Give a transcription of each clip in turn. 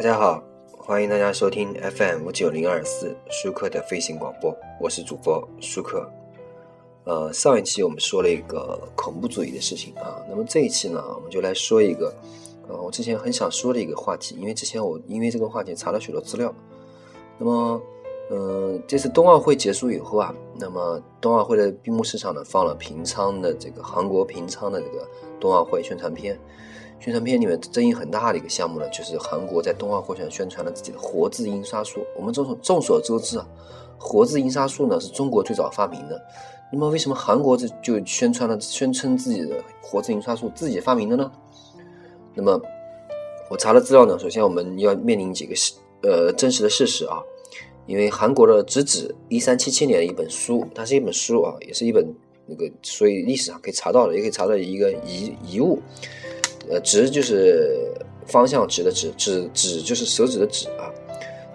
大家好，欢迎大家收听 FM 五九零二四舒克的飞行广播，我是主播舒克。呃，上一期我们说了一个恐怖主义的事情啊，那么这一期呢，我们就来说一个，呃，我之前很想说的一个话题，因为之前我因为这个话题查了许多资料。那么，嗯，这次冬奥会结束以后啊，那么冬奥会的闭幕式上呢，放了平昌的这个韩国平昌的这个冬奥会宣传片。宣传片里面争议很大的一个项目呢，就是韩国在冬奥会上宣传了自己的活字印刷术。我们众所众所周知啊，活字印刷术呢是中国最早发明的。那么为什么韩国这就宣传了宣称自己的活字印刷术自己发明的呢？那么我查了资料呢，首先我们要面临几个事呃真实的事实啊，因为韩国的直指一三七七年的一本书，它是一本书啊，也是一本那个，所以历史上可以查到的，也可以查到一个遗遗物。呃，直就是方向直的直，指指就是手指的指啊。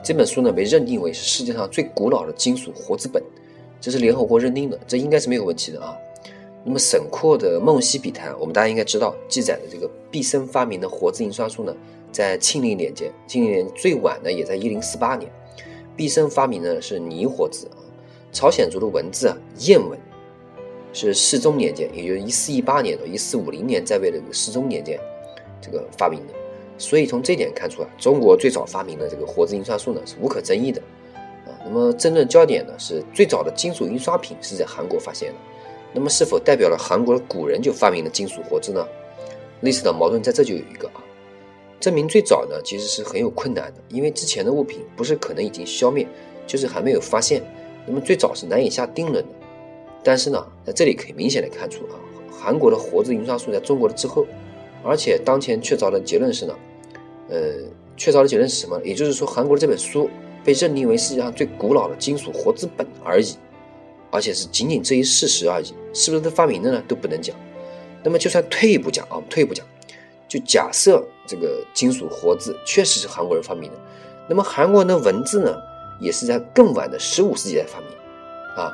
这本书呢被认定为是世界上最古老的金属活字本，这是联合国认定的，这应该是没有问题的啊。那么沈括的《梦溪笔谈》，我们大家应该知道，记载的这个毕生发明的活字印刷术呢，在庆历年间，庆历年最晚呢也在一零四八年，毕生发明的是泥活字啊。朝鲜族的文字啊，谚文。是世宗年间，也就是一四一八年到一四五零年在位的这个世宗年间，这个发明的。所以从这点看出啊，中国最早发明的这个活字印刷术呢是无可争议的啊。那么争论焦点呢是最早的金属印刷品是在韩国发现的，那么是否代表了韩国的古人就发明了金属活字呢？历史的矛盾在这就有一个啊，证明最早呢其实是很有困难的，因为之前的物品不是可能已经消灭，就是还没有发现，那么最早是难以下定论的。但是呢，在这里可以明显的看出啊，韩国的活字印刷术在中国的之后，而且当前确凿的结论是呢，呃，确凿的结论是什么？也就是说，韩国的这本书被认定为世界上最古老的金属活字本而已，而且是仅仅这一事实而已，是不是他发明的呢？都不能讲。那么就算退一步讲啊，退一步讲，就假设这个金属活字确实是韩国人发明的，那么韩国人的文字呢，也是在更晚的十五世纪才发明啊。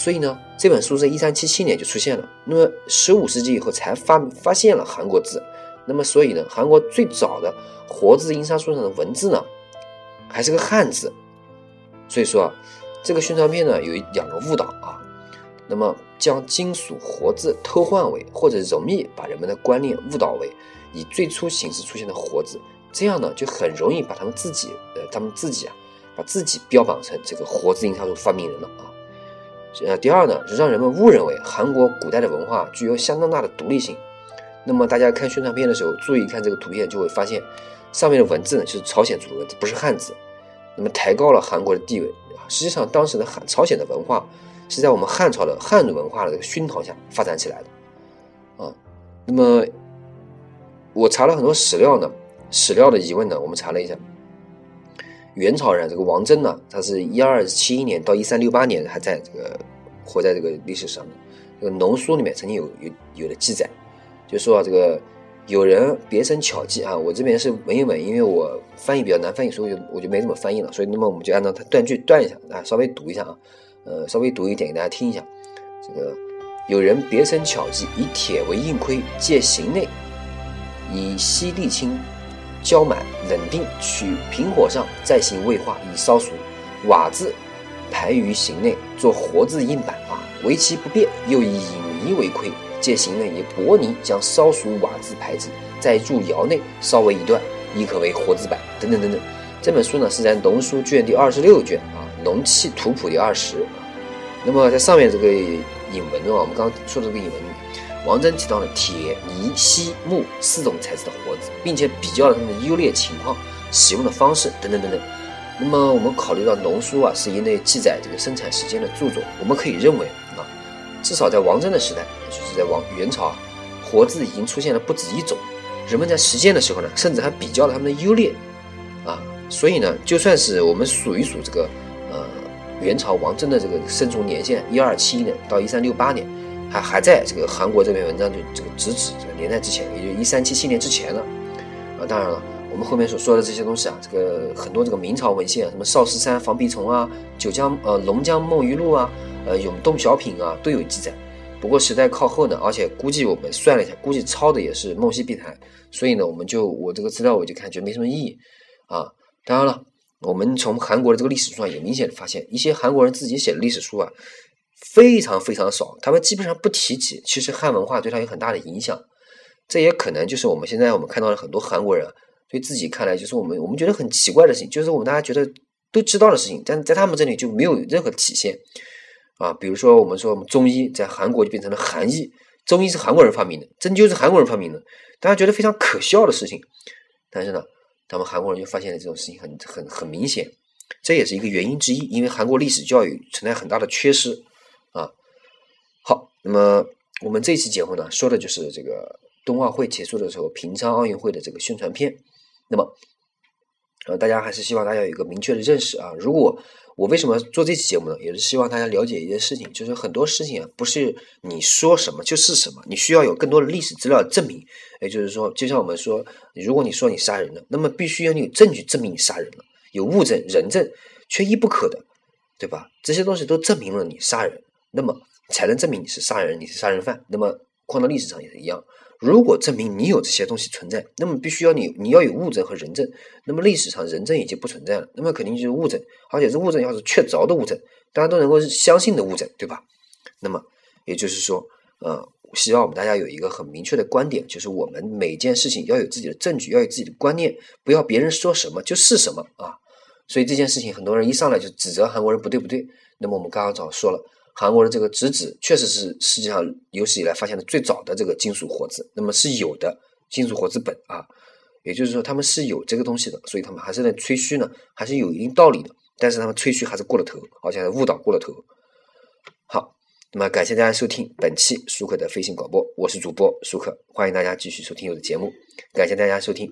所以呢，这本书在一三七七年就出现了。那么十五世纪以后才发发现了韩国字。那么所以呢，韩国最早的活字印刷术上的文字呢，还是个汉字。所以说，这个宣传片呢有两个误导啊。那么将金属活字偷换为或者容易把人们的观念误导为以最初形式出现的活字，这样呢就很容易把他们自己呃他们自己啊把自己标榜成这个活字印刷术发明人了啊。呃，第二呢，是让人们误认为韩国古代的文化具有相当大的独立性。那么大家看宣传片的时候，注意看这个图片，就会发现上面的文字呢就是朝鲜族的文字，不是汉字。那么抬高了韩国的地位。实际上，当时的韩朝鲜的文化是在我们汉朝的汉族文化的熏陶下发展起来的。啊，那么我查了很多史料呢，史料的疑问呢，我们查了一下。元朝人这个王祯呢，他是一二七一年到一三六八年还在这个活在这个历史上的这个农书里面曾经有有有的记载，就说啊这个有人别生巧计啊，我这边是文言文，因为我翻译比较难翻译，所以我就我就没怎么翻译了，所以那么我们就按照它断句断一下啊，稍微读一下啊，呃，稍微读一点给大家听一下，这个有人别生巧计，以铁为硬盔，借形内，以锡沥青。浇满冷定，取平火上，再行未化，以烧熟。瓦字排于形内，做活字印版啊，为其不变。又以泥为盔，借形内以薄泥将烧熟瓦字排之，再入窑内烧为一段，亦可为活字版。等等等等。这本书呢是在《农书》卷第二十六卷啊，《农器图谱》第二十。那么在上面这个引文中啊，我们刚刚说的这个引文。王真提到了铁、泥、锡、木四种材质的活字，并且比较了它们的优劣情况、使用的方式等等等等。那么我们考虑到农书啊是一类记载这个生产时间的著作，我们可以认为啊，至少在王真的时代，就是在王元朝啊，活字已经出现了不止一种。人们在实践的时候呢，甚至还比较了它们的优劣啊。所以呢，就算是我们数一数这个呃元朝王真的这个生卒年限一二七一年到一三六八年。还还在这个韩国这篇文章就这个直指这个年代之前，也就一三七七年之前了，啊，当然了，我们后面所说的这些东西啊，这个很多这个明朝文献，什么少室山防鼻虫啊，九江呃龙江梦余录啊，呃永动小品啊都有记载。不过时代靠后呢，而且估计我们算了一下，估计抄的也是梦溪笔谈，所以呢，我们就我这个资料我就看觉没什么意义，啊。当然了，我们从韩国的这个历史书上也明显的发现，一些韩国人自己写的历史书啊，非常非常少，他们基本上不提及。其实汉文化对他有很大的影响，这也可能就是我们现在我们看到了很多韩国人对自己看来就是我们我们觉得很奇怪的事情，就是我们大家觉得都知道的事情，但在他们这里就没有任何体现啊。比如说我们说我们中医在韩国就变成了韩医，中医是韩国人发明的，针灸是韩国人发明的，大家觉得非常可笑的事情，但是呢。他们韩国人就发现了这种事情很很很明显，这也是一个原因之一，因为韩国历史教育存在很大的缺失啊。好，那么我们这期节目呢，说的就是这个冬奥会结束的时候，平昌奥运会的这个宣传片。那么，呃，大家还是希望大家有一个明确的认识啊。如果我为什么做这期节目呢？也是希望大家了解一件事情，就是很多事情啊，不是你说什么就是什么，你需要有更多的历史资料证明。也就是说，就像我们说，如果你说你杀人了，那么必须要你有证据证明你杀人了，有物证、人证，缺一不可的，对吧？这些东西都证明了你杀人，那么才能证明你是杀人，你是杀人犯。那么放到历史上也是一样。如果证明你有这些东西存在，那么必须要你你要有物证和人证，那么历史上人证已经不存在了，那么肯定就是物证，而且这物证要是确凿的物证，大家都能够相信的物证，对吧？那么也就是说，呃，希望我们大家有一个很明确的观点，就是我们每件事情要有自己的证据，要有自己的观念，不要别人说什么就是什么啊。所以这件事情，很多人一上来就指责韩国人不对不对，那么我们刚刚早说了。韩国的这个直子确实是世界上有史以来发现的最早的这个金属活字，那么是有的金属活字本啊，也就是说他们是有这个东西的，所以他们还是在吹嘘呢，还是有一定道理的。但是他们吹嘘还是过了头，而且还误导过了头。好，那么感谢大家收听本期舒克的飞行广播，我是主播舒克，欢迎大家继续收听我的节目，感谢大家收听。